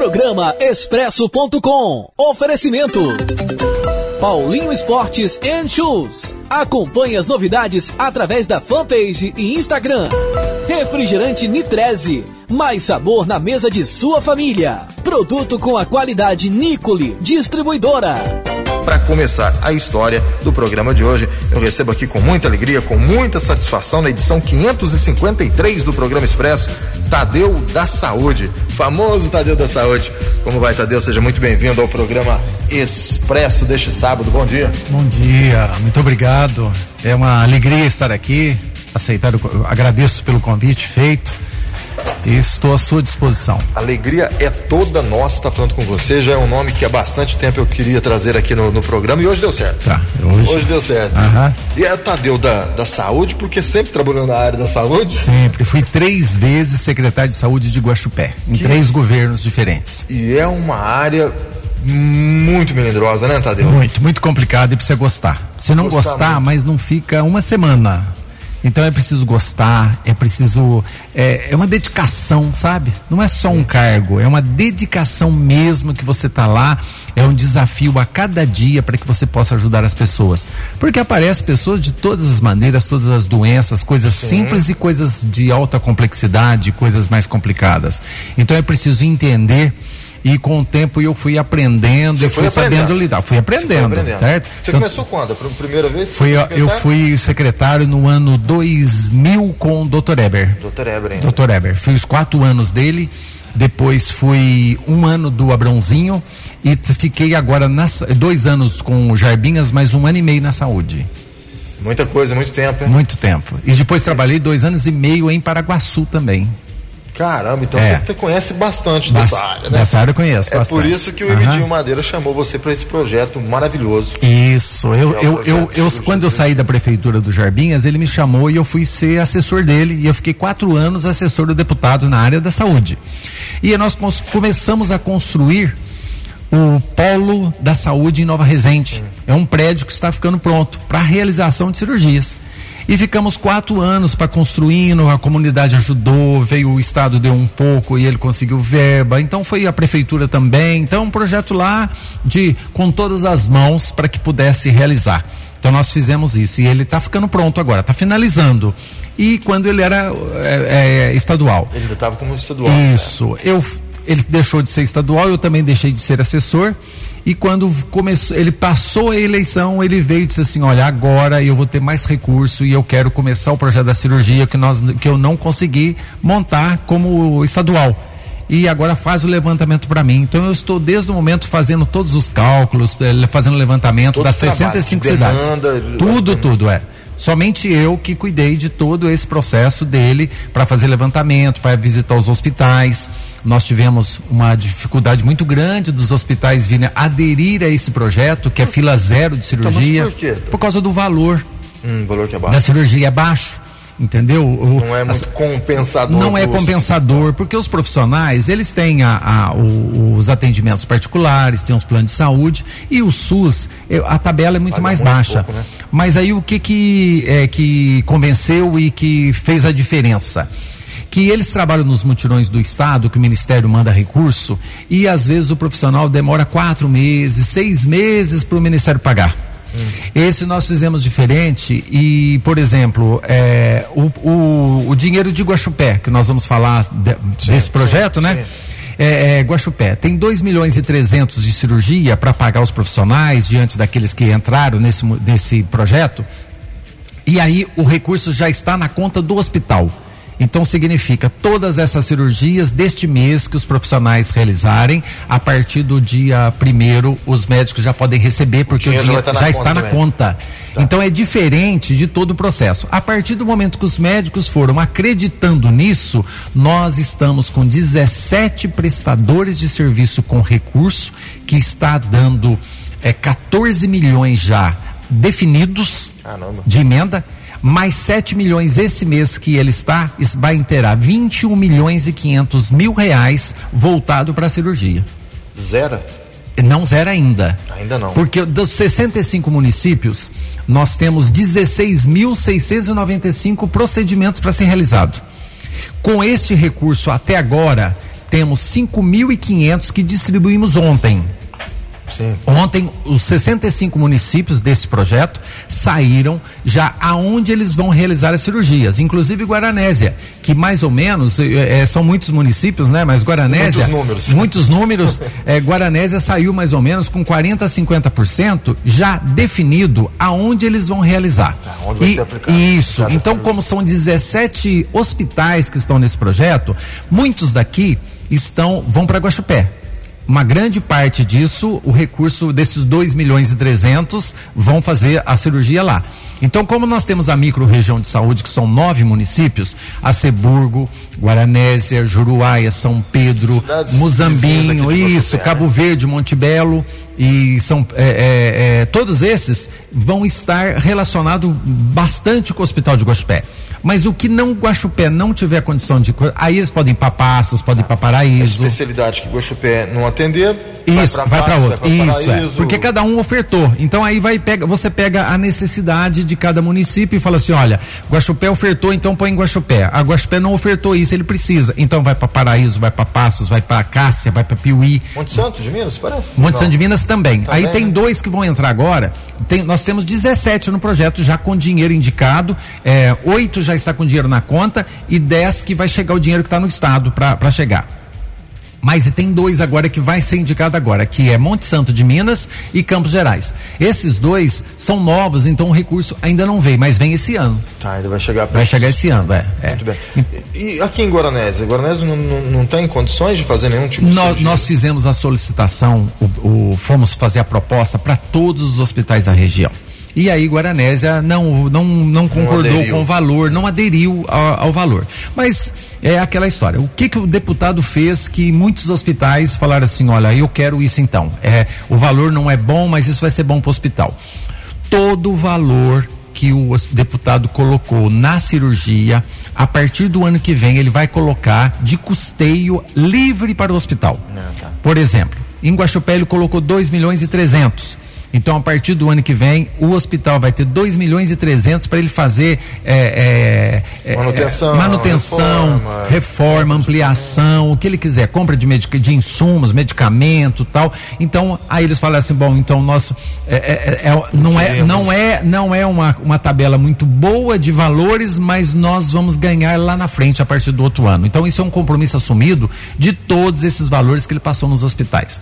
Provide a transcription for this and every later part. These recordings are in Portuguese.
Programa Expresso.com. Oferecimento. Paulinho Esportes and Shoes. Acompanhe as novidades através da fanpage e Instagram. Refrigerante Nitreze. Mais sabor na mesa de sua família. Produto com a qualidade Nicole, distribuidora. Para começar a história do programa de hoje, eu recebo aqui com muita alegria, com muita satisfação, na edição 553 do programa Expresso, Tadeu da Saúde, famoso Tadeu da Saúde. Como vai, Tadeu? Seja muito bem-vindo ao programa Expresso deste sábado. Bom dia. Bom dia, muito obrigado. É uma alegria estar aqui. Aceitar, agradeço pelo convite feito estou à sua disposição. Alegria é toda nossa estar falando com você. Já é um nome que há bastante tempo eu queria trazer aqui no, no programa e hoje deu certo. Tá, hoje. Hoje deu certo. Aham. E é Tadeu da, da saúde, porque sempre trabalhou na área da saúde. Sempre. Fui três vezes secretário de saúde de Guaxupé, em Que- três governos diferentes. E é uma área muito melindrosa, né, Tadeu? Muito, muito complicado e precisa gostar. Se não Gostar gostar, mas não fica uma semana. Então é preciso gostar, é preciso. É, é uma dedicação, sabe? Não é só um cargo, é uma dedicação mesmo que você tá lá. É um desafio a cada dia para que você possa ajudar as pessoas. Porque aparecem pessoas de todas as maneiras, todas as doenças, coisas simples e coisas de alta complexidade, coisas mais complicadas. Então é preciso entender. E com o tempo eu fui aprendendo, Você eu fui sabendo aprendendo. lidar, fui aprendendo, aprendendo. certo? Você Então, começou quando? A pr- primeira vez? Fui, eu fui secretário no ano 2000 com o Dr. Eber. Doutor Eber ainda. Dr. Eber. Fui os quatro anos dele, depois fui um ano do Abrãozinho e fiquei agora nas, dois anos com o Jarbinhas, mais um ano e meio na saúde. Muita coisa, muito tempo, hein? Muito tempo. E depois trabalhei dois anos e meio em Paraguaçu também. Caramba, então É. você conhece bastante Bas- dessa área, né? Dessa área eu conheço É bastante. por isso que o. Emidinho Madeira chamou você para esse projeto maravilhoso. Isso, eu, é eu, eu, eu, quando eu saí da prefeitura do Jarbinhas, ele me chamou e eu fui ser assessor dele e eu fiquei quatro anos assessor do deputado na área da saúde. E nós começamos a construir o Polo da Saúde em Nova Resende. É um prédio que está ficando pronto para a realização de cirurgias. E ficamos quatro anos para construindo, a comunidade ajudou, veio o Estado deu um pouco e ele conseguiu verba, então foi a prefeitura também. Então, um projeto lá de com todas as mãos para que pudesse realizar. Então nós fizemos isso e ele está ficando pronto agora, está finalizando. E quando ele era é, é, estadual. Ele ainda estava como estadual. Isso. Eu, ele deixou de ser estadual, eu também deixei de ser assessor. E quando começou, ele passou a eleição, ele veio e disse assim: Olha, agora eu vou ter mais recurso e eu quero começar o projeto da cirurgia que, nós, que eu não consegui montar como estadual. E agora faz o levantamento para mim. Então eu estou desde o momento fazendo todos os cálculos, eh, fazendo levantamento Todo das trabalho, 65 de cidades. demanda, de- Tudo, tudo, é. Somente eu que cuidei de todo esse processo dele para fazer levantamento, para visitar os hospitais. Nós tivemos uma dificuldade muito grande dos hospitais virem aderir a esse projeto, que é fila zero de cirurgia. Então, por quê? Por causa do valor Hum, valor que é da baixo. cirurgia é baixo. Entendeu? O- Não é muito compensador. não é compensador, porque os profissionais, eles têm a, a- o- os atendimentos particulares, têm os planos de saúde, e o SUS, eh, a tabela é muito Paga mais muito baixa. pouco, né? Mas aí o que que, é, que convenceu e que fez a diferença? Que eles trabalham nos mutirões do Estado, que o Ministério manda recurso, e às vezes o profissional demora quatro meses, seis meses para o Ministério pagar. Esse nós fizemos diferente e, por exemplo, é, o, o, o dinheiro de Guaxupé, que nós vamos falar de- desse projeto, né? É, é, Guaxupé tem 2 milhões e 300 de cirurgia para pagar os profissionais diante daqueles que entraram nesse, nesse projeto. E aí o recurso já está na conta do hospital. Então significa todas essas cirurgias deste mês que os profissionais realizarem, a partir do dia primeiro, os médicos já podem receber, porque o dinheiro já dinheiro já na está conta na conta. Então é diferente de todo o processo. A partir do momento que os médicos foram acreditando nisso, nós estamos com 17 prestadores de serviço com recurso, que está dando é, 14 milhões já definidos Caramba. de emenda, mais 7 milhões esse mês que ele está, vai inteirar 21 milhões e 500 mil reais voltado para a cirurgia. Zero? Não zero ainda. Ainda não. Porque dos 65 municípios, nós temos 16.695 procedimentos para ser realizado. Com este recurso até agora, temos 5.500 que distribuímos ontem. Sim. Ontem, os 65 municípios desse projeto saíram já aonde eles vão realizar as cirurgias, inclusive Guaranésia, que mais ou menos é, são muitos municípios, né? Mas Guaranésia. Muitos números. Muitos números. é, Guaranésia saiu mais ou menos com 40 a 50% já definido aonde eles vão realizar. Tá, onde e, vai ser Isso. Então, como são 17 hospitais que estão nesse projeto, muitos daqui estão vão para Guaxupé uma grande parte disso, o recurso desses 2 milhões e 300 vão fazer a cirurgia lá. Então, como nós temos a micro-região de saúde, que são nove municípios, Aceburgo, Guaranésia, Juruáia, São Pedro, Cidades Muzambinho, isso, Cabo Verde, Montebelo, e são é, é, é, todos esses vão estar relacionados bastante com o Hospital de Gospé. Mas o que não Guaxupé não tiver condição de. Aí eles podem ir para Passos, podem ir para Paraíso. A especialidade que Guaxupé não atender. Isso, vai para outro. Isso, é. Porque cada um ofertou. Então aí vai pega, você pega a necessidade de cada município e fala assim: olha, Guaxupé ofertou, então põe em Guaxupé. A Guaxupé não ofertou isso, ele precisa. Então vai para Paraíso, vai para Passos, vai para Cássia, vai para Piuí. Monte Santo de Minas, parece? Monte Santo de Minas também. também aí tem né? dois que vão entrar agora. Tem, nós temos 17 no projeto já com dinheiro indicado. É, oito já está com dinheiro na conta e 10 que vai chegar o dinheiro que está no estado para chegar. Mas tem dois agora que vai ser indicado agora, que é Monte Santo de Minas e Campos Gerais. Esses dois são novos, então o recurso ainda não veio, mas vem esse ano. Tá, ainda vai chegar. Vai chegar esse ano, é. é. Muito bem. E aqui em Guaranésia, Guaranésia não, não, não tem condições de fazer nenhum tipo nós, de Nós fizemos a solicitação, o, o fomos fazer a proposta para todos os hospitais da região. E aí Guaranésia não, não, não concordou não com o valor, não aderiu ao, ao, valor. Mas é aquela história. O que, que o deputado fez que muitos hospitais falaram assim: olha, eu quero isso então. É, o valor não é bom, mas isso vai ser bom para o hospital. Todo o valor que o deputado colocou na cirurgia, a partir do ano que vem, ele vai colocar de custeio livre para o hospital. Não, tá. Por exemplo, em Guaxupé ele colocou 2 milhões e 300 então, a partir do ano que vem, o hospital vai ter 2 milhões e 300 para ele fazer é, é, manutenção, é, manutenção reforma, reforma, ampliação, o que ele quiser, compra de, medic, de insumos, medicamento tal. Então, aí eles falam assim, bom, então nós é, é, é, não é não é não é uma, uma tabela muito boa de valores, mas nós vamos ganhar lá na frente a partir do outro ano. Então, isso é um compromisso assumido de todos esses valores que ele passou nos hospitais.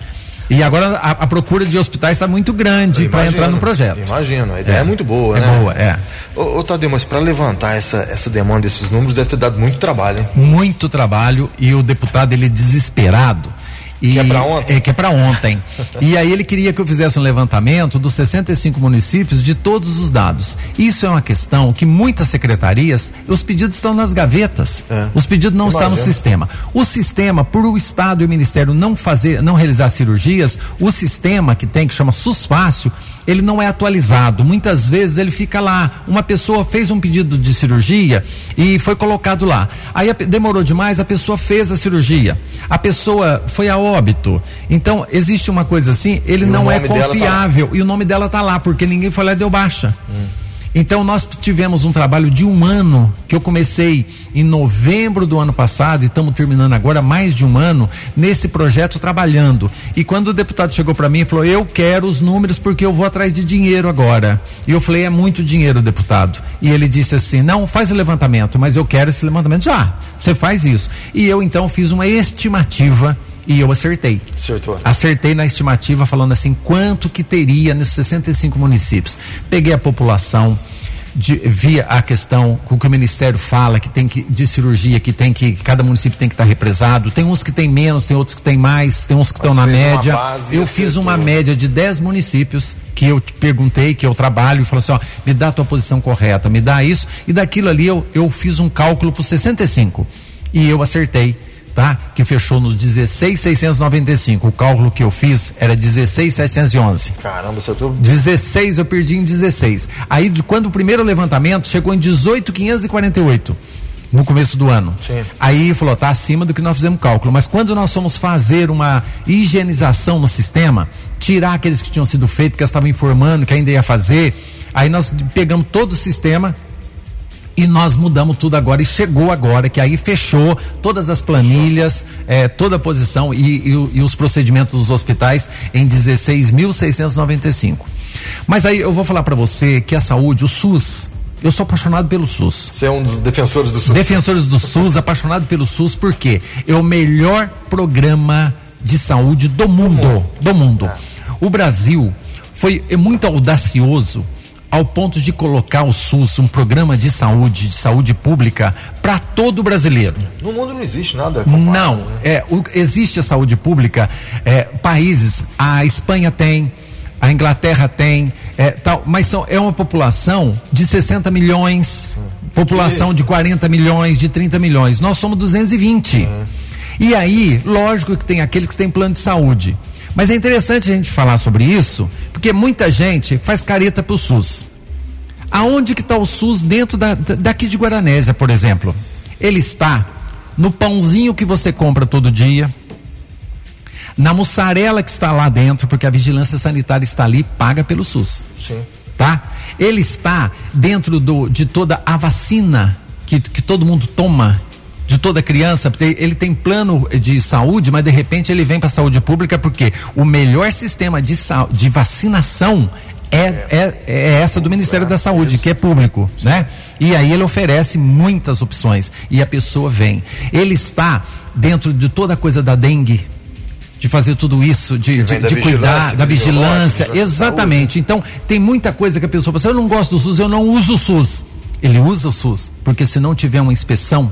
E agora a, a procura de hospitais está muito grande para entrar no projeto. Imagino, a ideia é, é muito boa, é né? Boa, é. Ô, ô Tadeu, mas para levantar essa, essa demanda, esses números, deve ter dado muito trabalho, hein? Muito trabalho e o deputado, ele desesperado e, que é para ontem? É, que é para ontem. e aí ele queria que eu fizesse um levantamento dos 65 municípios de todos os dados. Isso é uma questão que muitas secretarias, os pedidos estão nas gavetas. É. Os pedidos não estão no sistema. O sistema, por o Estado e o Ministério não fazer, não realizar cirurgias, o sistema que tem, que chama SUSFácil, ele não é atualizado. Muitas vezes ele fica lá. Uma pessoa fez um pedido de cirurgia e foi colocado lá. Aí demorou demais, a pessoa fez a cirurgia. A pessoa foi a óbito. Então, existe uma coisa assim, ele e não é tá confiável. Tá e o nome dela tá lá, porque ninguém foi lá e deu baixa. Hum. Então nós tivemos um trabalho de um ano que eu comecei em novembro do ano passado e estamos terminando agora mais de um ano nesse projeto trabalhando. E quando o deputado chegou para mim e falou: "Eu quero os números porque eu vou atrás de dinheiro agora". E eu falei: "É muito dinheiro, deputado". E ele disse assim: "Não, faz o levantamento, mas eu quero esse levantamento já. Você faz isso". E eu então fiz uma estimativa e eu acertei. Acertou. Acertei na estimativa falando assim quanto que teria nos 65 municípios. Peguei a população, de, via a questão com que o Ministério fala que tem que de cirurgia que tem que cada município tem que estar tá represado. Tem uns que tem menos, tem outros que tem mais, tem uns que estão na média. Eu fiz uma média de 10 municípios que eu te perguntei, que eu trabalho e falei assim, ó, me dá a tua posição correta, me dá isso e daquilo ali eu, eu fiz um cálculo para 65 e eu acertei tá? Que fechou nos 16,695. O cálculo que eu fiz era 16,711. Caramba, você tô... 16 eu perdi em 16. Aí de quando o primeiro levantamento chegou em 18,548 no começo do ano. Sim. Aí falou, tá acima do que nós fizemos cálculo. Mas quando nós fomos fazer uma higienização no sistema, tirar aqueles que tinham sido feitos, que estavam informando que ainda ia fazer, aí nós pegamos todo o sistema, E nós mudamos tudo agora e chegou agora, que aí fechou todas as planilhas, é, toda a posição e, e, e os procedimentos dos hospitais em 16.695. Mas aí eu vou falar para você que a saúde, o SUS, eu sou apaixonado pelo SUS. Você é um dos defensores do SUS. Defensores do SUS, apaixonado pelo SUS, porque é o melhor programa de saúde do mundo. Do mundo. É. O Brasil foi muito audacioso ao ponto de colocar o SUS, um programa de saúde, de saúde pública, para todo brasileiro. No mundo não existe nada. Comparado, não, né? é, o, existe a saúde pública, é, países, a Espanha tem, a Inglaterra tem, é, tal, mas são, é uma população de 60 milhões, Sim. população de 40 milhões, de 30 milhões. Nós somos 220. Uhum. E aí, lógico que tem aqueles que têm plano de saúde. Mas é interessante a gente falar sobre isso, porque muita gente faz careta pro SUS. Aonde que está o SUS dentro da, daqui de Guaranésia, por exemplo? Ele está no pãozinho que você compra todo dia, na mussarela que está lá dentro, porque a vigilância sanitária está ali, paga pelo SUS. Sim. Tá? Ele está dentro do, de toda a vacina que, que todo mundo toma de toda criança, ele tem plano de saúde, mas de repente ele vem para a saúde pública porque o melhor sistema de, de vacinação é, é, é, essa do Ministério da Saúde, que é público, né? E aí ele oferece muitas opções e a pessoa vem. Ele está dentro de toda a coisa da dengue, de fazer tudo isso, de, de, de cuidar da vigilância, exatamente. Então, tem muita coisa que a pessoa fala assim, eu não gosto do SUS, eu não uso o SUS. Ele usa o SUS, porque se não tiver uma inspeção,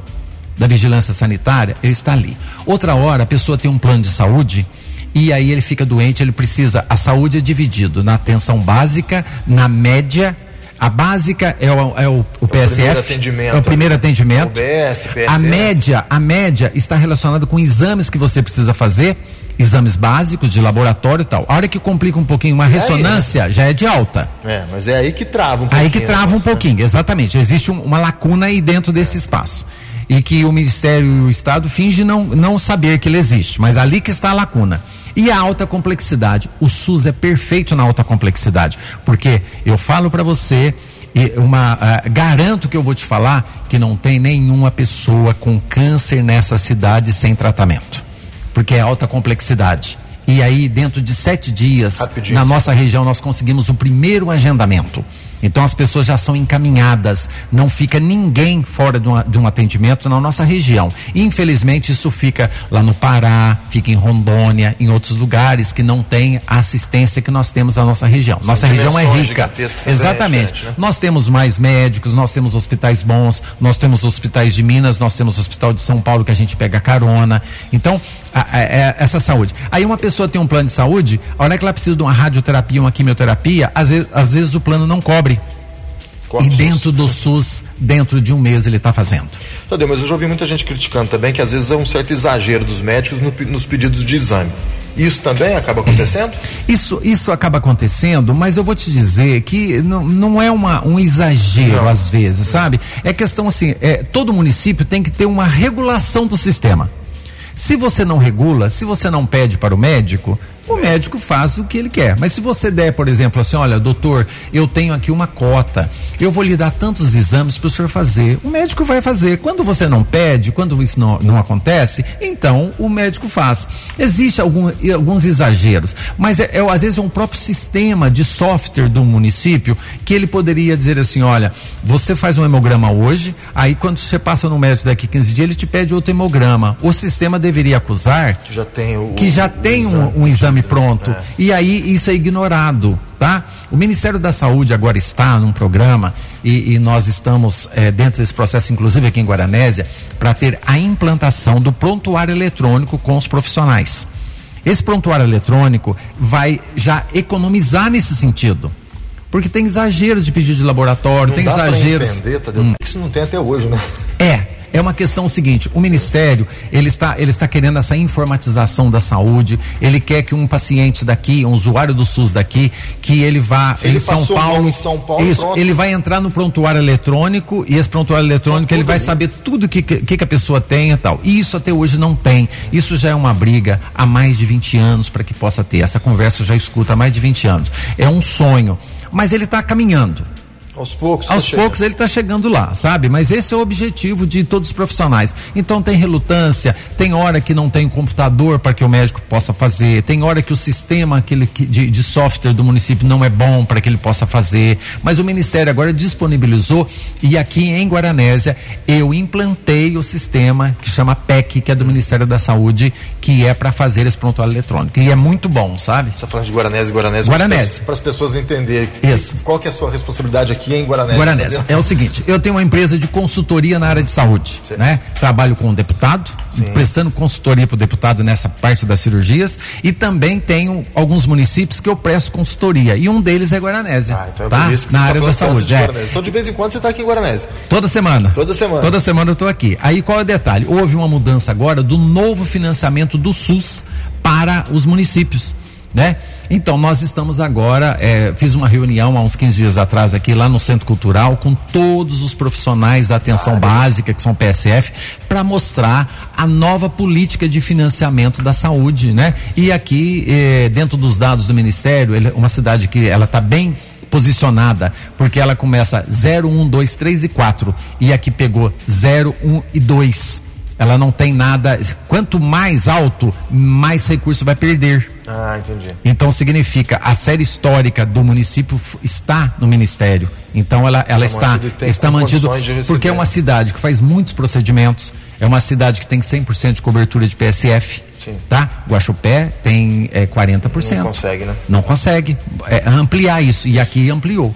da vigilância sanitária, ele está ali. Outra hora, a pessoa tem um plano de saúde e aí ele fica doente, ele precisa. A saúde é dividido na atenção básica, na média. A básica é o, é o, o PSF, é o primeiro atendimento. É o primeiro atendimento. UBS, a média, a média está relacionada com exames que você precisa fazer, exames básicos de laboratório e tal. A hora que complica um pouquinho uma é ressonância, aí, né? já é de alta. É, mas é aí que trava um pouquinho. Aí que trava um pouquinho, exatamente. Existe um, uma lacuna aí dentro desse espaço e que o Ministério e o Estado fingem não, não saber que ele existe, mas ali que está a lacuna. E a alta complexidade. O SUS é perfeito na alta complexidade, porque eu falo para você uma uh, garanto que eu vou te falar que não tem nenhuma pessoa com câncer nessa cidade sem tratamento, porque é alta complexidade. E aí, dentro de sete dias, Rapidinho. na nossa região, nós conseguimos o primeiro agendamento. Então as pessoas já são encaminhadas, não fica ninguém fora de um, de um, atendimento na nossa região. Infelizmente isso fica lá no Pará, fica em Rondônia, em outros lugares que não tem a assistência que nós temos na nossa região. São nossa região é rica. Exatamente. Né? Nós temos mais médicos, nós temos hospitais bons, nós temos hospitais de Minas, nós temos Hospital de São Paulo que a gente pega carona. Então, a, a, a, é, essa saúde. Aí uma pessoa tem um plano de saúde, a hora que ela precisa de uma radioterapia, uma quimioterapia, às vezes, às vezes o plano não cobre e dentro do SUS, dentro de um mês ele está fazendo. Tadeu, mas eu já ouvi muita gente criticando também que às vezes é um certo exagero dos médicos no, nos pedidos de exame. Isso também acaba acontecendo? Isso, isso acaba acontecendo, mas eu vou te dizer que não, não é uma, um exagero não. às vezes, sabe? É questão assim, é, todo município tem que ter uma regulação do sistema. Se você não regula, se você não pede para o médico, o médico faz o que ele quer. Mas se você der, por exemplo, assim, olha, doutor, eu tenho aqui uma cota, eu vou lhe dar tantos exames para o senhor fazer. O médico vai fazer. Quando você não pede, quando isso não, não acontece, então o médico faz. Existem algum, alguns exageros, mas é, é, às vezes é um próprio sistema de software do município que ele poderia dizer assim: olha, você faz um hemograma hoje, aí quando você passa no médico daqui 15 dias, ele te pede outro hemograma. O sistema deveria acusar já o, que já o, tem o um, um exame exame pronto. É. E aí isso é ignorado. Tá? O Ministério da Saúde agora está num programa e, e nós estamos é, dentro desse processo, inclusive aqui em Guaranésia, para ter a implantação do prontuário eletrônico com os profissionais. Esse prontuário eletrônico vai já economizar nesse sentido. Porque tem exageros de pedido de laboratório, não tem exageros. Tadeu, hum. Isso não tem até hoje, né? É, é uma questão seguinte, o ministério, ele está, ele está querendo essa informatização da saúde, ele quer que um paciente daqui, um usuário do SUS daqui, que ele vá em São Paulo, em São Paulo, isso, pronto. ele vai entrar no prontuário eletrônico e esse prontuário eletrônico ele vai saber tudo que, que que a pessoa tem e tal. E isso até hoje não tem. Isso já é uma briga há mais de 20 anos para que possa ter. Essa conversa eu já escuta há mais de 20 anos. É um sonho, mas ele está caminhando Aos poucos. Aos tá poucos ele está chegando lá, sabe? Mas esse é o objetivo de todos os profissionais. Então tem relutância, tem hora que não tem computador para que o médico possa fazer, tem hora que o sistema aquele que, de, de software do município não é bom para que ele possa fazer. Mas o Ministério agora disponibilizou e aqui em Guaranésia eu implantei o sistema que chama PEC, que é do Ministério da Saúde, que é para fazer esse prontuário eletrônico. E é muito bom, sabe? Você está falando de Guaranésia, Guaranésia. Guaranésia. Para as pessoas entenderem. Isso. Qual que é a sua responsabilidade aqui? Aqui em Guaranésia. Guaranésia. É o seguinte, eu tenho uma empresa de consultoria na área de saúde, Sim. né? Trabalho com o deputado, Sim. prestando consultoria para o deputado nessa parte das cirurgias e também tenho alguns municípios que eu presto consultoria e um deles é Guaranésia, ah, então é tá? Na área tá da saúde. É. Então de vez em quando você está aqui em Guaranésia. Toda semana. Toda semana. Toda semana eu estou aqui. Aí qual é o detalhe? Houve uma mudança agora do novo financiamento do SUS para os municípios né? Então, nós estamos agora, é, fiz uma reunião há uns 15 dias atrás aqui, lá no Centro Cultural, com todos os profissionais da atenção básica, que são PSF, para mostrar a nova política de financiamento da saúde, né? E aqui, eh, dentro dos dados do Ministério, ele, uma cidade que ela está bem posicionada, porque ela começa 0, 1, 2, 3 e 4, e aqui pegou 0, 1 e 2 ela não tem nada. Quanto mais alto, mais recurso vai perder. Ah, entendi. Então significa a série histórica do município está no ministério. Então ela, ela está está mantido porque é uma cidade que faz muitos procedimentos. É uma cidade que tem 100% de cobertura de PSF. Sim. Tá? Guaxupé tem é, 40%. Não consegue, né? Não consegue é, ampliar isso. E aqui ampliou.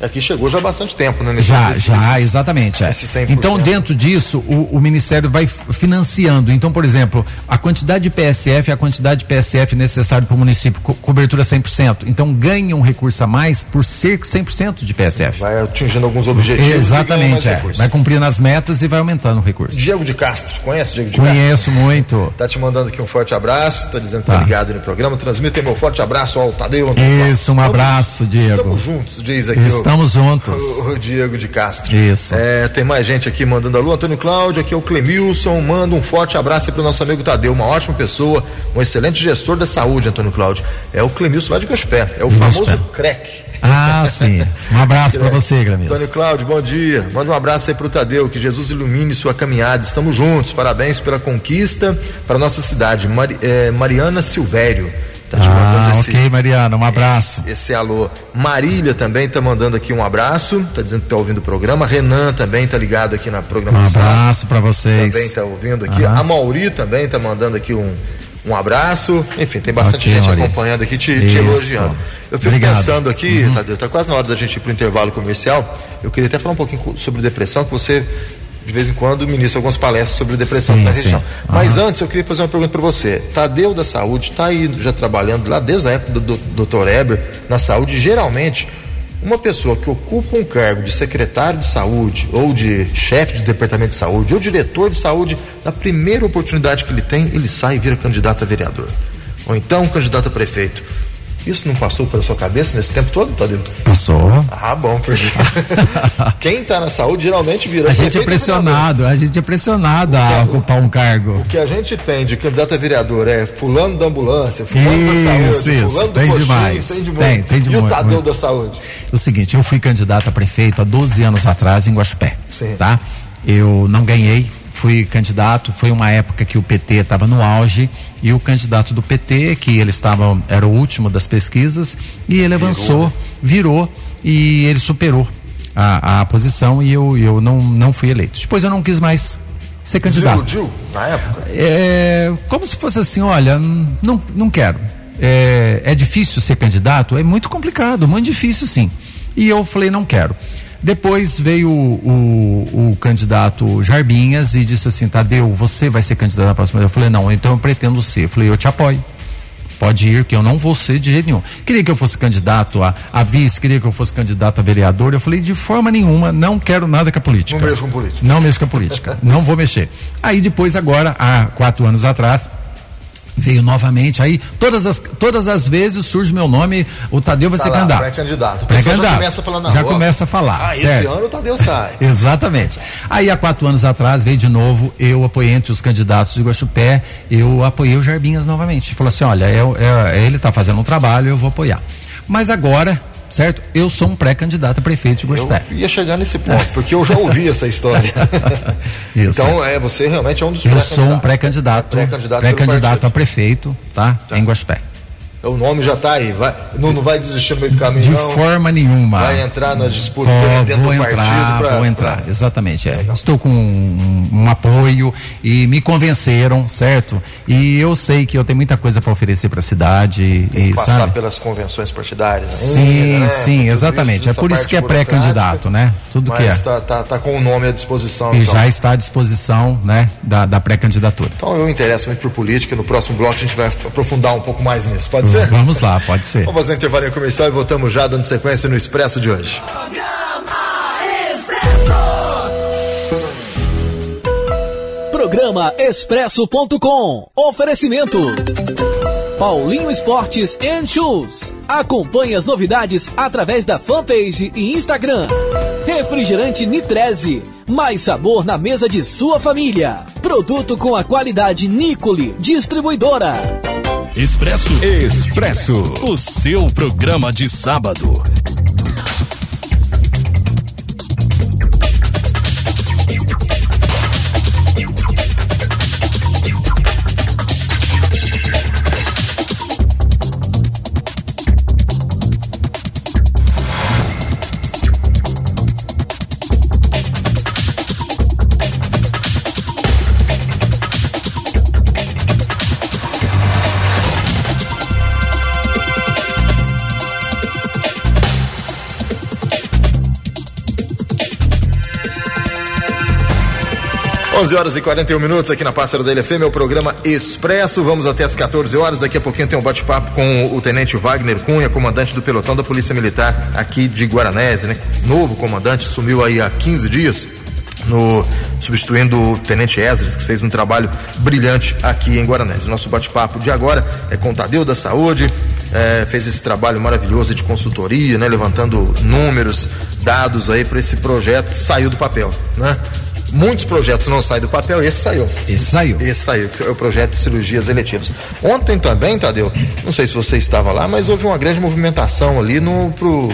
Aqui chegou já há bastante tempo, né? já, já, exatamente. É. Então, dentro disso, o, o, Ministério vai financiando. Então, por exemplo, a quantidade de PSF é a quantidade de PSF necessário para o município, co cobertura 100%. Então, ganha um recurso a mais por ser 100% de PSF. Vai atingindo alguns objetivos. Exatamente, é. Vai cumprindo as metas e vai aumentando o recurso. Diego de Castro, conhece Diego de Conheço Castro? Conheço muito. Tá te mandando aqui um forte abraço, tá dizendo que tá, tá ligado no programa. Transmite meu forte abraço ao Tadeu. Isso, um abraço, Diego. Estamos juntos, diz aqui. Estamos Estamos juntos. O, o, Diego de Castro. Isso. É, tem mais gente aqui mandando alô. Antônio Cláudio, aqui é o Clemilson. Manda um forte abraço para o nosso amigo Tadeu, uma ótima pessoa, um excelente gestor da saúde, Antônio Cláudio. É o Clemilson lá de Gaspé. É o famoso CREC. Ah, sim. Um abraço para você, Clemilson. Antônio Cláudio, bom dia. Manda um abraço aí para o Tadeu, que Jesus ilumine sua caminhada. Estamos juntos. Parabéns pela conquista para nossa cidade. Mari, é, Mariana Silvério. Tá te ah, esse, ok, Mariana, um abraço. Esse, esse, alô. Marília também tá mandando aqui um abraço, tá dizendo que tá ouvindo o programa. Renan também tá ligado aqui na programação. Um abraço para vocês. Também tá ouvindo aqui. A Mauri também tá mandando aqui um, um abraço. Enfim, tem bastante okay, gente Mauri. acompanhando aqui, te, te, elogiando. Eu fico Obrigado. pensando aqui, uhum. Tadeu, tá quase na hora da gente ir pro intervalo comercial. Eu queria até falar um pouquinho sobre depressão, que você de vez em quando ministra algumas palestras sobre depressão sim, na região. Mas antes eu queria fazer uma pergunta para você. Tadeu da Saúde está aí já trabalhando lá desde a época do, do Dr. Eber na saúde. Geralmente, uma pessoa que ocupa um cargo de secretário de saúde, ou de chefe de departamento de saúde, ou diretor de saúde, na primeira oportunidade que ele tem, ele sai e vira candidato a vereador. Ou então candidato a prefeito. Isso não passou pela sua cabeça nesse tempo todo, Tadeu? Passou. Ah, bom, porque quem está na saúde geralmente vira. A gente é pressionado, a gente é pressionado a é, ocupar um cargo. O que a gente tem de candidato a vereador é fulano da ambulância, fulano isso, da saúde, isso, fulano do tem postinho, demais. tem de muito. Tem, tem de e muito, o Tadeu muito. da saúde? O seguinte, eu fui candidato a prefeito há 12 anos atrás em Guaxupé, Sim. tá? Eu não ganhei, fui candidato, foi uma época que o PT estava no auge e o candidato do PT, que ele estava, era o último das pesquisas, e ele avançou, virou, virou e ele superou a, a posição e eu, eu não, não fui eleito. Depois eu não quis mais ser candidato. Desiludiu na época? É, como se fosse assim, olha, não, não quero. É, é difícil ser candidato? É muito complicado, muito difícil sim. E eu falei, não quero. Depois veio o, o, o, candidato Jarbinhas e disse assim: Tadeu, você vai ser candidato na próxima? Eu falei: não, então eu pretendo ser. Eu falei: eu te apoio. Pode ir, que eu não vou ser de jeito nenhum. Queria que eu fosse candidato a, a vice, queria que eu fosse candidato a vereador. Eu falei: de forma nenhuma, não quero nada com a política. Não mexo com política. Não mexo com a política. não vou mexer. Aí depois, agora, há quatro anos atrás, veio novamente. Aí todas as, todas as vezes surge meu nome, o Tadeu vai tá ser lá, candidato. Pré-candidato. Pré-candidato. Já começa falando Já começa a falar. Ah, certo? esse ano o Tadeu sai. Exatamente. Aí há quatro anos atrás veio de novo, eu apoiei entre os candidatos de Guaxupé, eu apoiei o Jarbinhas novamente. Falou assim: olha, é, é, ele está fazendo um trabalho, eu vou apoiar. Mas agora certo? Eu sou um pré-candidato a prefeito de Guaxupé. Eu ia chegar nesse ponto, porque eu já ouvi essa história. então, é, você realmente é um dos Eu sou um pré-candidato, pré-candidato, pré-candidato a prefeito, tá? tá. Em Guaxupé. O nome já está aí, vai, não, não vai desistir no meio do caminho. De não. forma nenhuma. Vai entrar na disputa Pô, dentro vou do entrar, partido. Pra, vou entrar, pra... exatamente. É. Estou com um, um, apoio e me convenceram, certo? E eu sei que eu tenho muita coisa para oferecer para a cidade. E, passar sabe? pelas convenções partidárias. Sim, né? sim, exatamente. Isso, é por isso que é pré-candidato, né? Tudo que é. Está tá, tá com o nome à disposição. E então. já está à disposição, né? Da, da pré-candidatura. Então eu interesso muito por política. No próximo bloco a gente vai aprofundar um pouco mais nisso. Pode ser? Vamos lá. Pode ser. Vamos fazer um intervalo comercial e voltamos já dando sequência no Expresso de hoje. Programa Expresso.com. Oferecimento. Paulinho Esportes and Shoes. Acompanhe as novidades através da fanpage e Instagram. Refrigerante Nitreze. Mais sabor na mesa de sua família. Produto com a qualidade Nicole. Distribuidora. Expresso. Expresso. O seu programa de sábado. 11 horas e 41 minutos aqui na Pássaro da LFM, é o programa Expresso. Vamos até as 14 horas. Daqui a pouquinho tem um bate-papo com o tenente Wagner Cunha, comandante do pelotão da Polícia Militar aqui de Guaranese, né? Novo comandante, sumiu aí há 15 dias. No, substituindo o Tenente Esdras, que fez um trabalho brilhante aqui em Guaranese. Nosso bate-papo de agora é com o Tadeu da Saúde, é, fez esse trabalho maravilhoso de consultoria, né, levantando números, dados aí para esse projeto que saiu do papel, né? Muitos projetos não saem do papel, esse saiu. Esse saiu. Esse saiu, que é o projeto de cirurgias eletivas. Ontem também, Tadeu, não sei se você estava lá, mas houve uma grande movimentação ali no pro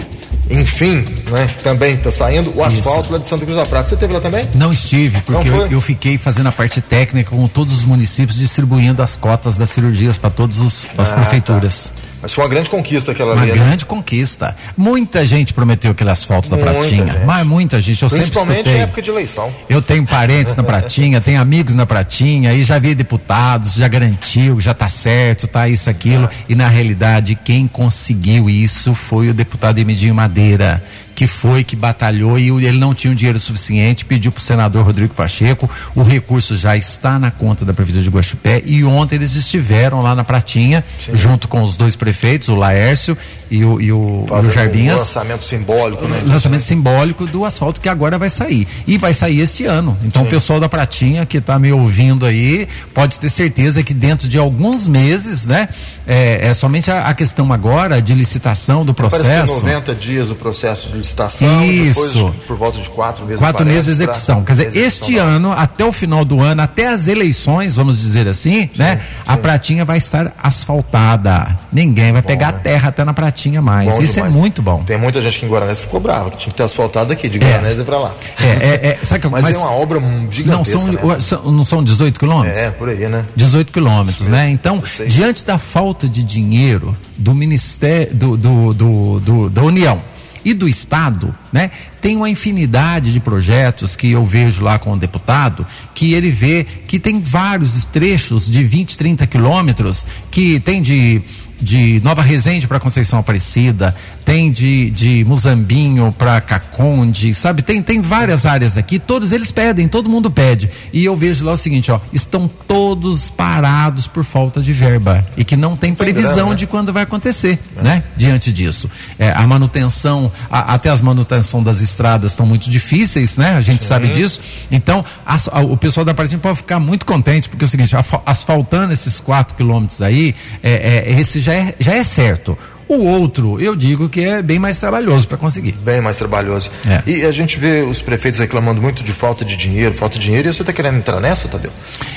enfim, né? Também está saindo o asfalto Isso. lá de Santa Cruz da Prata. Você esteve lá também? Não estive, porque não eu, eu, fiquei fazendo a parte técnica com todos os municípios, distribuindo as cotas das cirurgias para todas as ah, tá. prefeituras. Tá. Mas foi uma grande conquista aquela Uma ali, né? grande né? conquista. Muita gente prometeu aquele asfalto da Pratinha. Gente. Mas muita gente. Eu Principalmente sempre em época de eleição. Eu tenho parentes na Pratinha, tenho amigos na Pratinha, e já vi deputados, já garantiu, já tá certo, tá isso, aquilo. Ah. E na realidade, quem conseguiu isso foi o deputado Emidinho Madeira que foi, que batalhou e ele não tinha o dinheiro suficiente, pediu para o senador Rodrigo Pacheco, o recurso já está na conta da Prefeitura de Guaxupé e ontem eles estiveram lá na Pratinha, Sim. junto com os dois prefeitos, o Laércio e o, e o, e o Jarbinhas. Um lançamento simbólico, né? Lançamento simbólico do asfalto que agora vai sair. E vai sair este ano. Então Sim. o pessoal da Pratinha que está me ouvindo aí, pode ter certeza que dentro de alguns meses, né? É, é somente a, a, questão agora de licitação do processo. Parece que 90 dias o processo de licitação, Isso. depois por volta de quatro meses. Quatro meses de execução. Quer dizer, este ano, até o final do ano, até as eleições, vamos dizer assim, sim, né? Sim. A pratinha vai estar asfaltada. Ninguém vai bom, pegar né? terra até na pratinha mais. Bom Isso é demais. é muito bom. Tem muita gente que em Guaranese ficou brava, que tinha que ter asfaltado aqui, de Guaranese é. para lá. É, é, é, sabe que, mas, mas, é uma obra gigantesca. Não são, né? não são 18 quilômetros? É, por aí, né? 18 quilômetros, né? Então, diante da falta de dinheiro do Ministério, do, do, do, do da União, e do Estado, né? Tem uma infinidade de projetos que eu vejo lá com o deputado, que ele vê que tem vários trechos de 20, 30 quilômetros, que tem de de Nova Resende para Conceição Aparecida, tem de, de Muzambinho para Caconde, sabe? Tem, tem várias áreas aqui, todos eles pedem, todo mundo pede. E eu vejo lá o seguinte, ó, estão todos parados por falta de verba e que não tem previsão né? de quando vai acontecer, né? Diante disso. É, a manutenção, a, até as manutenção das estradas estão muito difíceis, né? A gente Sim. sabe disso. Então, a, a, o pessoal da Partim pode ficar muito contente, porque é o seguinte, asfaltando esses quatro quilômetros aí, é, é, esse já é, já é certo. O outro, eu digo que é bem mais trabalhoso para conseguir. Bem mais trabalhoso. É. E a gente vê os prefeitos reclamando muito de falta de dinheiro, falta de dinheiro, e você está querendo entrar nessa, Tadeu?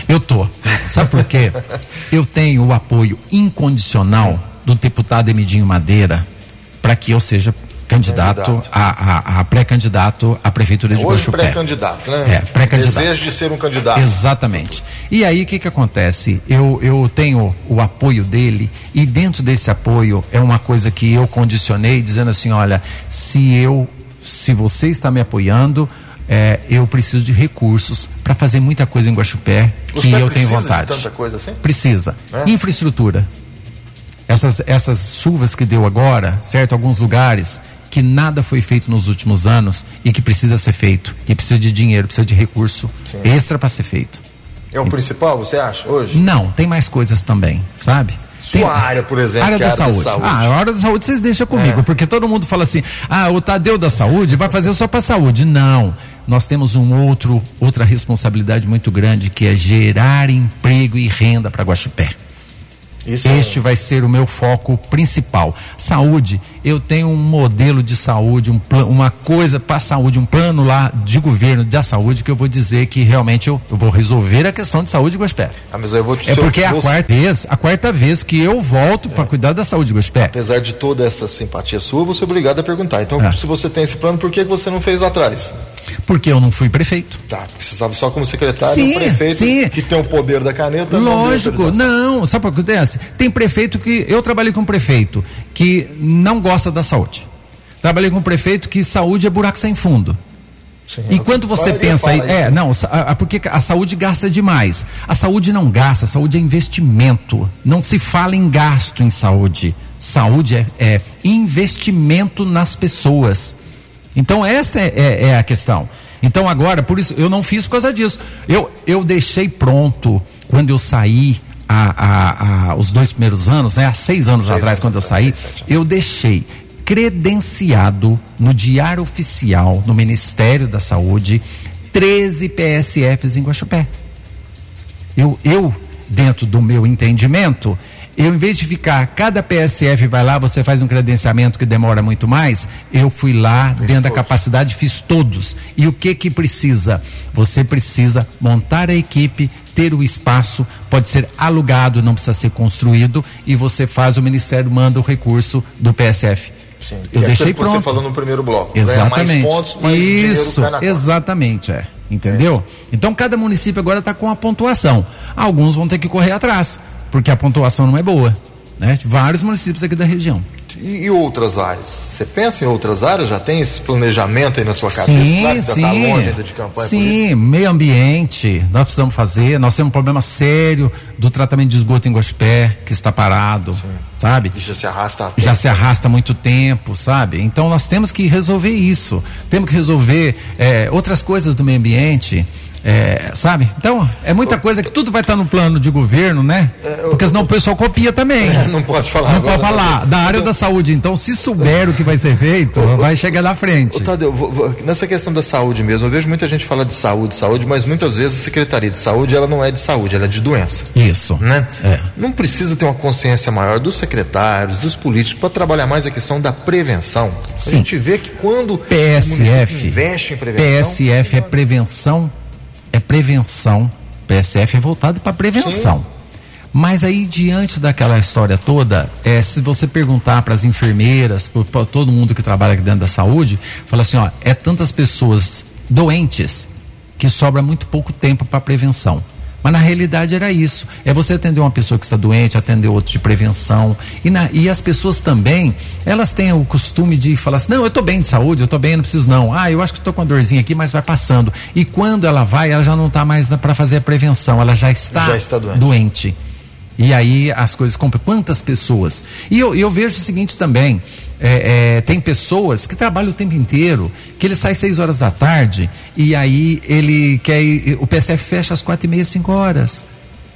Eu tô. Sabe por quê? eu tenho o apoio incondicional do deputado Emidinho Madeira para que eu seja candidato, a, a, a pré-candidato à prefeitura de Hoje Guaxupé. pré-candidato, né? É, pré-candidato. Desejo de ser um candidato. Exatamente. E aí o que que acontece? Eu, eu tenho o apoio dele e dentro desse apoio é uma coisa que eu condicionei dizendo assim, olha, se eu, se você está me apoiando, é, eu preciso de recursos para fazer muita coisa em Guaxupé que eu tenho vontade. tanta coisa assim? Precisa. É? Infraestrutura. Essas, essas chuvas que deu agora, certo? Alguns lugares que nada foi feito nos últimos anos e que precisa ser feito, que precisa de dinheiro, precisa de recurso extra para ser feito. É o principal, você acha, hoje? Não, tem mais coisas também, sabe? Sua Tem- área, por exemplo, área é da, a área da saúde. saúde. Ah, a área da saúde vocês deixam comigo, É. porque todo mundo fala assim: ah, o Tadeu da saúde vai fazer só para saúde. Não. Nós temos um outro, outra responsabilidade muito grande que é gerar emprego e renda para Guaxupé. Isso é- Este vai ser o meu foco principal. Saúde, eu tenho um modelo de saúde, um pla- uma coisa para a saúde, um plano lá de governo da saúde que eu vou dizer que realmente eu, eu vou resolver a questão de saúde de Guaxupé. Ah, mas eu vou te É porque é a quarta vez, a quarta vez que eu volto para cuidar da saúde de Guaxupé. Apesar de toda essa simpatia sua, você é obrigado a perguntar. Então, É. se você tem esse plano, por que você não fez lá atrás? Porque eu não fui prefeito. Tá, estava só como secretário, Sim, prefeito sim. que tem o poder da caneta. não Lógico, autorização. não, sabe o que acontece? Tem prefeito que. Eu trabalhei com um prefeito que não gosta da saúde. Trabalhei com um prefeito que saúde é buraco sem fundo. Sim, Enquanto a você pensa aí, é, não, sa- a- a- porque a saúde gasta demais. A saúde não gasta, a saúde é investimento. Não se fala em gasto em saúde. Saúde é, é investimento nas pessoas. Então essa é, é- é a questão. Então agora, por isso, eu não fiz por causa disso. Eu, eu deixei pronto quando eu saí há, há- há os dois primeiros anos, né? Há seis anos Seis atrás, anos quando eu saí, eu deixei credenciado no Diário Oficial, no Ministério da Saúde, 13 PSFs em Guaxupé. Eu, eu, dentro do meu entendimento, eu, em vez de ficar, cada PSF vai lá, você faz um credenciamento que demora muito mais, eu fui lá, dentro da todos. capacidade, fiz todos. E o que que precisa? Você precisa montar a equipe, ter o espaço, pode ser alugado, não precisa ser construído, e você faz, o Ministério manda o recurso do PSF. Sim, Eu é deixei pronto. Você falou no primeiro bloco. Exatamente. mais pontos, Isso, exatamente, é. Entendeu? Então cada município agora está com a pontuação. Alguns vão ter que correr atrás, porque a pontuação não é boa. Né? Vários municípios aqui da região. E, e outras áreas? Você pensa em outras áreas? Já tem esse planejamento aí na sua cabeça? Sim, claro que sim. está longe ainda de campanha sim, política. meio ambiente, nós precisamos fazer. Nós temos um problema sério do tratamento de esgoto em Gospé, que está parado, sabe? Isso já se arrasta há já se arrasta há muito tempo, sabe? Então nós temos que resolver isso. Temos que resolver eh, outras coisas do meio ambiente. Eh, sabe? Então, é muita coisa que tudo vai estar no plano de governo, né? eu- Porque senão o pessoal copia também. Não pode falar Não pode falar. Da área da saúde. Então, se souber o que vai ser feito, vai chegar na frente. Tadeu, nessa questão da saúde mesmo, eu vejo muita gente falar de saúde, saúde, mas muitas vezes a Secretaria de Saúde ela não é de saúde, ela é de doença. Isso. Né? É. Não precisa ter uma consciência maior dos secretários, dos políticos, para trabalhar mais a questão da prevenção. Sim. A gente vê que quando o PSF. investe em prevenção. PSF é prevenção, é prevenção. PSF é voltado para prevenção. Mas aí, diante daquela história toda, é, se você perguntar para as enfermeiras, para todo mundo que trabalha aqui dentro da saúde, fala assim: ó, é tantas pessoas doentes que sobra muito pouco tempo para prevenção. Mas na realidade era isso. É você atender uma pessoa que está doente, atender outro de prevenção. E, na- e as pessoas também, elas têm o costume de falar assim: não, eu estou bem de saúde, eu estou bem, eu não preciso não. Ah, eu acho que estou com uma dorzinha aqui, mas vai passando. E quando ela vai, ela já não está mais para fazer a prevenção, ela já está, Já está doente. doente. E aí as coisas compram. Quantas pessoas? E eu, eu vejo o seguinte também: é, é, tem pessoas que trabalham o tempo inteiro, que ele sai seis horas da tarde e aí ele quer ir, o PSF fecha às quatro e meia, cinco horas.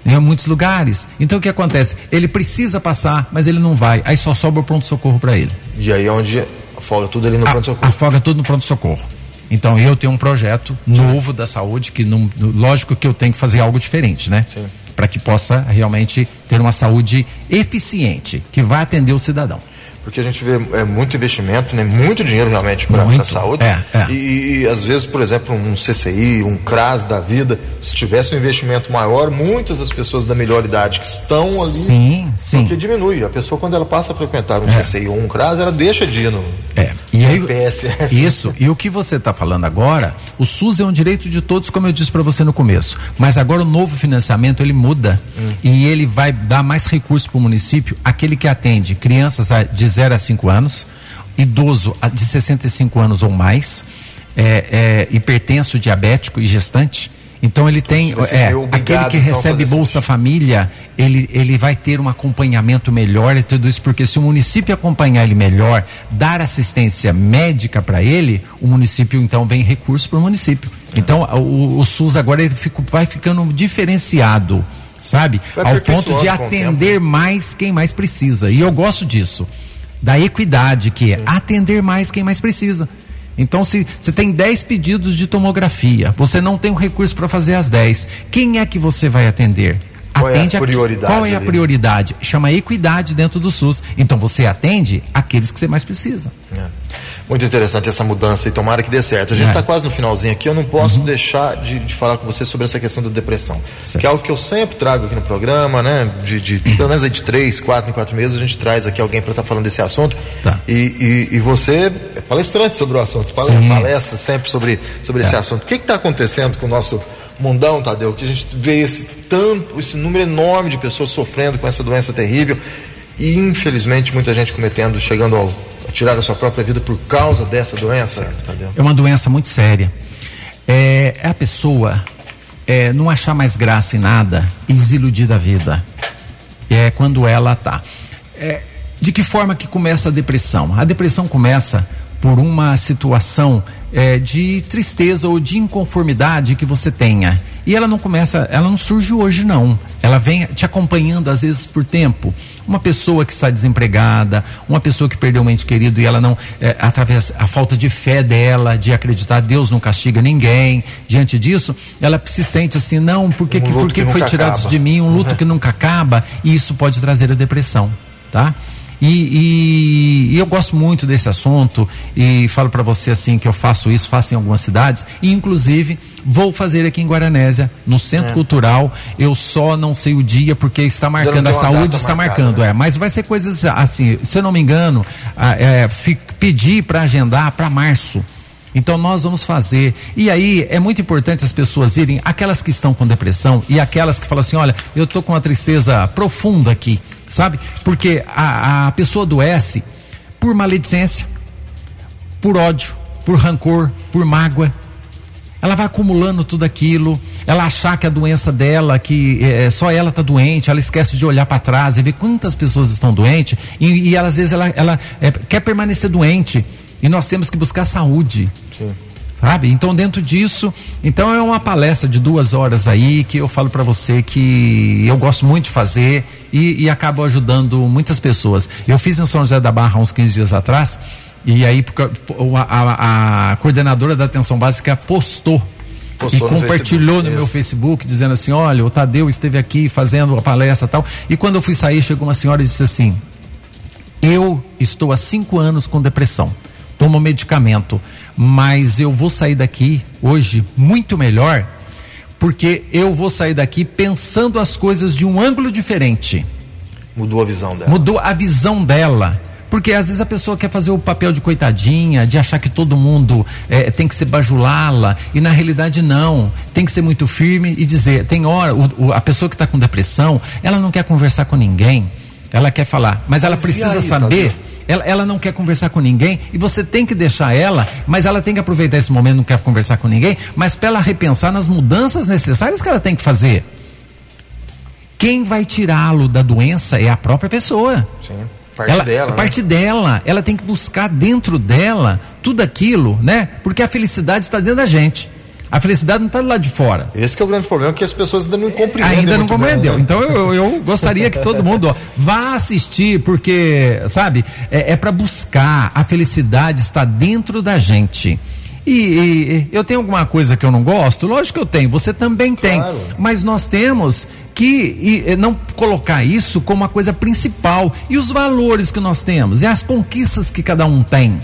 Em muitos lugares. Então o que acontece? Ele precisa passar, mas ele não vai. Aí só sobra o pronto-socorro para ele. E aí é onde folga tudo ali no pronto-socorro. Afoga tudo no pronto-socorro. Então eu tenho um projeto novo da saúde que não, lógico que eu tenho que fazer algo diferente, né? Sim. Para que possa realmente ter uma saúde eficiente, que vai atender o cidadão. Porque a gente vê é, muito investimento, né? muito dinheiro realmente para a saúde. É, é. E, e, às vezes, por exemplo, um CCI, um CRAS da vida, se tivesse um investimento maior, muitas das pessoas da melhor idade que estão ali. Sim, sim. Porque diminui. A pessoa, quando ela passa a frequentar um É. CCI ou um CRAS, ela deixa de ir no. É. E aí, isso, e o que você está falando agora, o SUS é um direito de todos, como eu disse para você no começo. Mas agora o novo financiamento ele muda hum. e ele vai dar mais recursos para o município, aquele que atende crianças de 0 a 5 anos, idoso de 65 anos ou mais, é, é, hipertenso, diabético e gestante então ele tem é, aquele que então, recebe Bolsa Família, ele, ele vai ter um acompanhamento melhor e tudo isso, porque se o município acompanhar ele melhor, dar assistência médica para ele, o município então vem recurso para o município. Então o, o SUS agora ele fica, vai ficando diferenciado, sabe? Ao ponto de atender mais quem mais precisa. E eu gosto disso. Da equidade, que é atender mais quem mais precisa. Então, se você tem 10 pedidos de tomografia, você não tem o recurso para fazer as 10, quem é que você vai atender? Qual atende é a prioridade? A, qual é a prioridade? Chama equidade dentro do SUS. Então você atende aqueles que você mais precisa. É. Muito interessante essa mudança e tomara que dê certo. A gente está é. quase no finalzinho aqui, eu não posso uhum. deixar de, de, falar com você sobre essa questão da depressão. Certo. Que é algo que eu sempre trago aqui no programa, né? De, de pelo menos de três, quatro em quatro meses a gente traz aqui alguém para estar tá falando desse assunto. Tá. E, e, e, você é palestrante sobre o assunto, palestra sempre sobre, sobre é. esse assunto. O que está acontecendo com o nosso mundão, Tadeu? Que a gente vê esse tanto, esse número enorme de pessoas sofrendo com essa doença terrível e infelizmente muita gente cometendo, chegando ao tirar a sua própria vida por causa dessa doença? É uma doença muito séria. É, é a pessoa é, não achar mais graça em nada e desiludir da vida. É quando ela tá. É, de que forma que começa a depressão? A depressão começa por uma situação é, de tristeza ou de inconformidade que você tenha. E ela não começa, ela não surge hoje não. Ela vem te acompanhando às vezes por tempo. Uma pessoa que está desempregada, uma pessoa que perdeu um ente querido e ela não, é, através a falta de fé dela, de acreditar Deus não castiga ninguém. Diante disso, ela se sente assim, não, por que, um que, por que, que foi tirado acaba. de mim? Um luto uhum. que nunca acaba. E isso pode trazer a depressão, tá? E, e, e, eu gosto muito desse assunto e falo para você assim que eu faço isso, faço em algumas cidades e inclusive vou fazer aqui em Guaranésia, no Centro é. Cultural. Eu só não sei o dia porque está marcando a saúde está marcada, marcando, né? é. Mas vai ser coisas assim, se eu não me engano, é, pedir para agendar para março. Então nós vamos fazer. E aí é muito importante as pessoas irem, aquelas que estão com depressão e aquelas que falam assim: olha, eu estou com uma tristeza profunda aqui sabe? Porque a, a pessoa adoece por maledicência, por ódio, por rancor, por mágoa. Ela vai acumulando tudo aquilo, ela achar que a doença dela, que é, só ela está doente, ela esquece de olhar para trás e ver quantas pessoas estão doentes, e, e ela, às vezes ela, ela é, quer permanecer doente, e nós temos que buscar saúde. Sim sabe? Então dentro disso, então é uma palestra de duas horas aí que eu falo para você que eu gosto muito de fazer e, e acabo ajudando muitas pessoas. Eu fiz em São José da Barra uns 15 dias atrás e aí a, a, a coordenadora da atenção básica postou e compartilhou no, no meu Facebook dizendo assim, olha, o Tadeu esteve aqui fazendo a palestra tal. E quando eu fui sair, chegou uma senhora e disse assim: Eu estou há cinco anos com depressão tomo medicamento, mas eu vou sair daqui hoje muito melhor, porque eu vou sair daqui pensando as coisas de um ângulo diferente. Mudou a visão dela. Mudou a visão dela. Porque às vezes a pessoa quer fazer o papel de coitadinha, de achar que todo mundo é, tem que se bajulá-la, e na realidade não. Tem que ser muito firme e dizer: tem hora, o, o, a pessoa que está com depressão, ela não quer conversar com ninguém, ela quer falar, mas ela mas precisa aí, saber. Tá ela, ela não quer conversar com ninguém e você tem que deixar ela, mas ela tem que aproveitar esse momento, não quer conversar com ninguém, mas para ela repensar nas mudanças necessárias que ela tem que fazer. Quem vai tirá-lo da doença é a própria pessoa. Sim. Parte ela, dela, né? parte dela, ela tem que buscar dentro dela tudo aquilo, né? Porque a felicidade está dentro da gente. A felicidade não está lado de fora. Esse é o grande problema, que as pessoas ainda não compreendem. Ainda não compreendeu. Bem, né? Então eu, eu gostaria que todo mundo ó, vá assistir, porque, sabe, é, é para buscar. A felicidade está dentro da gente. E, e, eu tenho alguma coisa que eu não gosto? Lógico que eu tenho, você também claro. tem. Mas nós temos que e, não colocar isso como a coisa principal. E os valores que nós temos, e as conquistas que cada um tem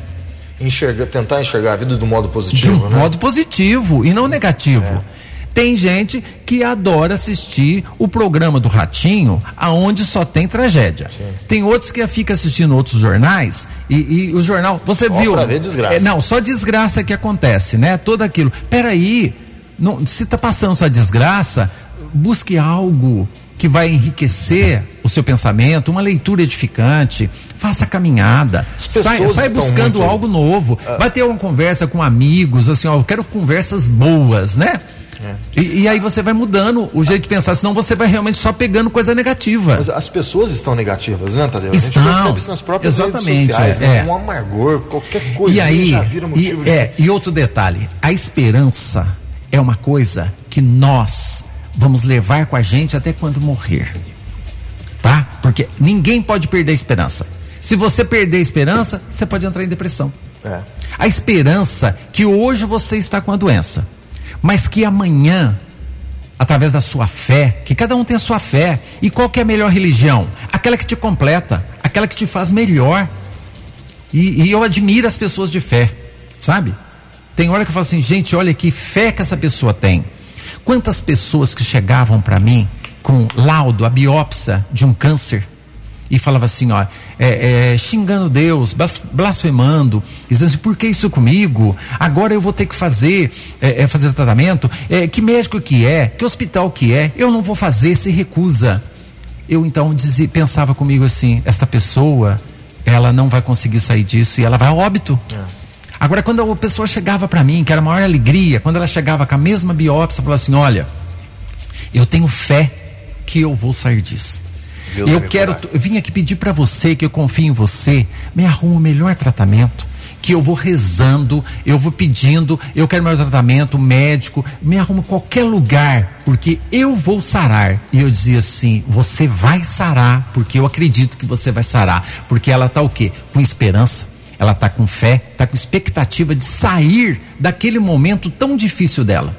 enxergar, tentar enxergar a vida do modo positivo, de um né? modo positivo e não negativo. É. Tem gente que adora assistir o programa do Ratinho, aonde só tem tragédia. Sim. Tem outros que fica assistindo outros jornais e, e o jornal, você só viu? Pra ver desgraça. É, não, só desgraça que acontece, né? Todo aquilo. Peraí, não, se tá passando sua desgraça, busque algo que vai enriquecer o seu pensamento, uma leitura edificante, faça caminhada, sai, sai buscando muito... algo novo, uh... vai ter uma conversa com amigos, assim, ó, eu quero conversas boas, né? É. E, e, aí você vai mudando o jeito de pensar, senão você vai realmente só pegando coisa negativa. Mas as pessoas estão negativas, né, Tadeu? Estão, a gente percebe isso nas próprias exatamente, redes sociais, né? é. Um amargor, qualquer coisa e aí, já vira motivo e, de... é, e outro detalhe, a esperança é uma coisa que nós vamos levar com a gente até quando morrer. Tá? Porque ninguém pode perder a esperança. Se você perder a esperança, você pode entrar em depressão. É. A esperança que hoje você está com a doença mas que amanhã, através da sua fé, que cada um tem a sua fé, e qual que é a melhor religião? Aquela que te completa, aquela que te faz melhor. E, e eu admiro as pessoas de fé, sabe? Tem hora que eu falo assim, gente, olha que fé que essa pessoa tem. Quantas pessoas que chegavam para mim com laudo, a biópsia de um câncer, e falava assim, ó, é, é, xingando Deus, blasfemando, dizendo assim, por que isso comigo? Agora eu vou ter que fazer, é, é fazer o tratamento, é, que médico que é, que hospital que é, eu não vou fazer, se recusa. Eu então dizia, pensava comigo assim, esta pessoa, ela não vai conseguir sair disso e ela vai a óbito. É. Agora, quando a pessoa chegava para mim, que era a maior alegria, quando ela chegava com a mesma biópsia, falava assim: olha, eu tenho fé que eu vou sair disso. Deus eu quero, eu vim aqui pedir para você que eu confio em você, me arruma o melhor tratamento que eu vou rezando, eu vou pedindo, eu quero meu tratamento médico, me arruma qualquer lugar, porque eu vou sarar. E eu dizia assim: você vai sarar, porque eu acredito que você vai sarar. Porque ela está o quê? Com esperança, ela está com fé, está com expectativa de sair daquele momento tão difícil dela.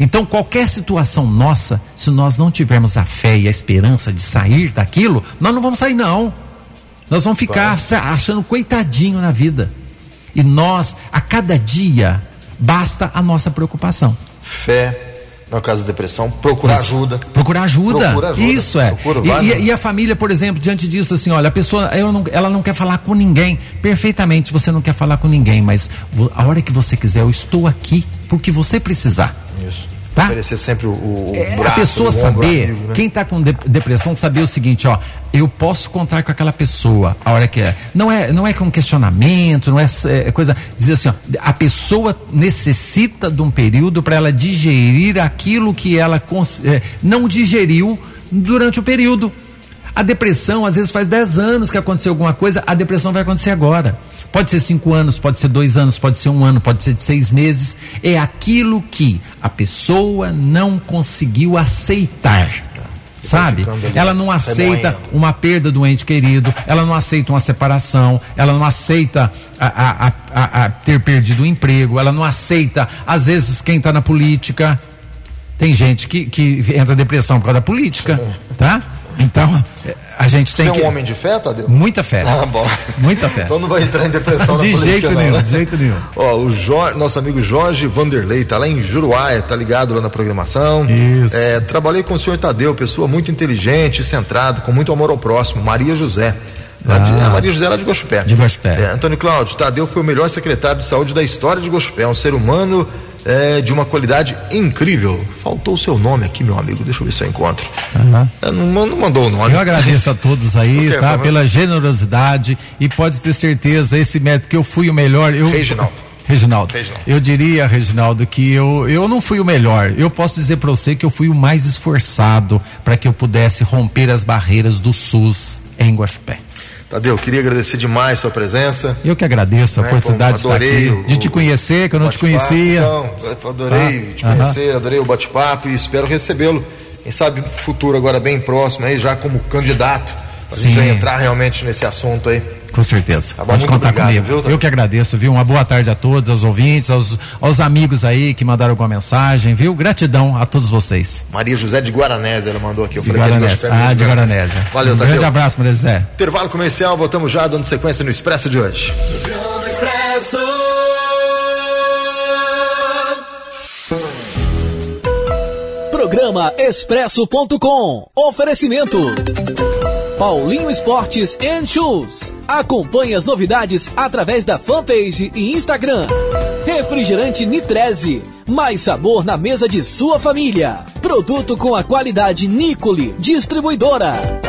Então, qualquer situação nossa, se nós não tivermos a fé e a esperança de sair daquilo, nós não vamos sair, não. Nós vamos ficar claro. achando coitadinho na vida. E nós, a cada dia, basta a nossa preocupação. Fé, no caso da depressão, procurar Isso. ajuda. Procurar ajuda. Procura ajuda. Isso é. E, e, e, a família, por exemplo, diante disso, assim, olha, a pessoa, não, ela não quer falar com ninguém. Perfeitamente, você não quer falar com ninguém, mas a hora que você quiser, eu estou aqui porque você precisar. Isso. Tá? Oferecer sempre o, o é, braço, A pessoa saber, amigo, né? quem está com de, depressão, saber o seguinte, ó, eu posso contar com aquela pessoa a hora que é. Não é, não é com questionamento, não é, é coisa. Dizer assim, ó, a pessoa necessita de um período para ela digerir aquilo que ela é, não digeriu durante o período. A depressão, às vezes, faz 10 anos que aconteceu alguma coisa, a depressão vai acontecer agora. Pode ser cinco anos, pode ser dois anos, pode ser um ano, pode ser de seis meses. É aquilo que a pessoa não conseguiu aceitar. Sabe? Ela não aceita uma perda do ente querido, ela não aceita uma separação, ela não aceita a, a, a, a ter perdido o emprego, ela não aceita, às vezes, quem está na política. Tem gente que, que entra em depressão por causa da política, tá? Então, a gente tem Você que. é um homem de fé, Tadeu? Muita fé. Ah, bom. Muita fé. então não vai entrar em depressão de na jeito nenhum, né? De jeito nenhum. Ó, o Jorge, nosso amigo Jorge Vanderlei, tá lá em Juruáia, tá ligado lá na programação. Isso. É, trabalhei com o senhor Tadeu, pessoa muito inteligente, centrado, com muito amor ao próximo. Maria José. Ah. De, a Maria José lá de Gospé. De Gospé. É, Antônio Cláudio, Tadeu foi o melhor secretário de saúde da história de Gospé. Um ser humano é, de uma qualidade incrível. Faltou o seu nome aqui, meu amigo. Deixa eu ver se eu encontro. Uhum. Não, não, mandou o nome. Eu agradeço a todos aí, tá? Pela generosidade e pode ter certeza, esse método que eu fui o melhor. Eu... Reginaldo. Reginaldo, Reginaldo, eu diria, Reginaldo, que eu, eu não fui o melhor. Eu posso dizer para você que eu fui o mais esforçado para que eu pudesse romper as barreiras do SUS em Guaxupé. Tadeu, queria agradecer demais sua presença. Eu que agradeço a né? oportunidade de estar aqui, o, de te conhecer, que eu não te conhecia. Não, adorei ah, te conhecer, adorei o bate-papo e espero recebê-lo. Quem sabe futuro agora bem próximo aí, já como candidato, para a gente entrar realmente nesse assunto aí. Com certeza. Tá bom, Pode contar obrigado, comigo. Viu, Eu que agradeço, viu? Uma boa tarde a todos, aos ouvintes, aos, aos amigos aí que mandaram alguma mensagem, viu? Gratidão a todos vocês. Maria José de Guaranésia, ela mandou aqui. Eu de Guaranésia. Ah, de Guaranésia. Valeu, um Tadeu. grande abraço, Maria José. Intervalo comercial, voltamos já dando sequência no Expresso de hoje. Programa Expresso.com. Oferecimento. Paulinho Esportes and Shoes. Acompanhe as novidades através da fanpage e Instagram. Refrigerante Nitreze. Mais sabor na mesa de sua família. Produto com a qualidade Nicole. Distribuidora.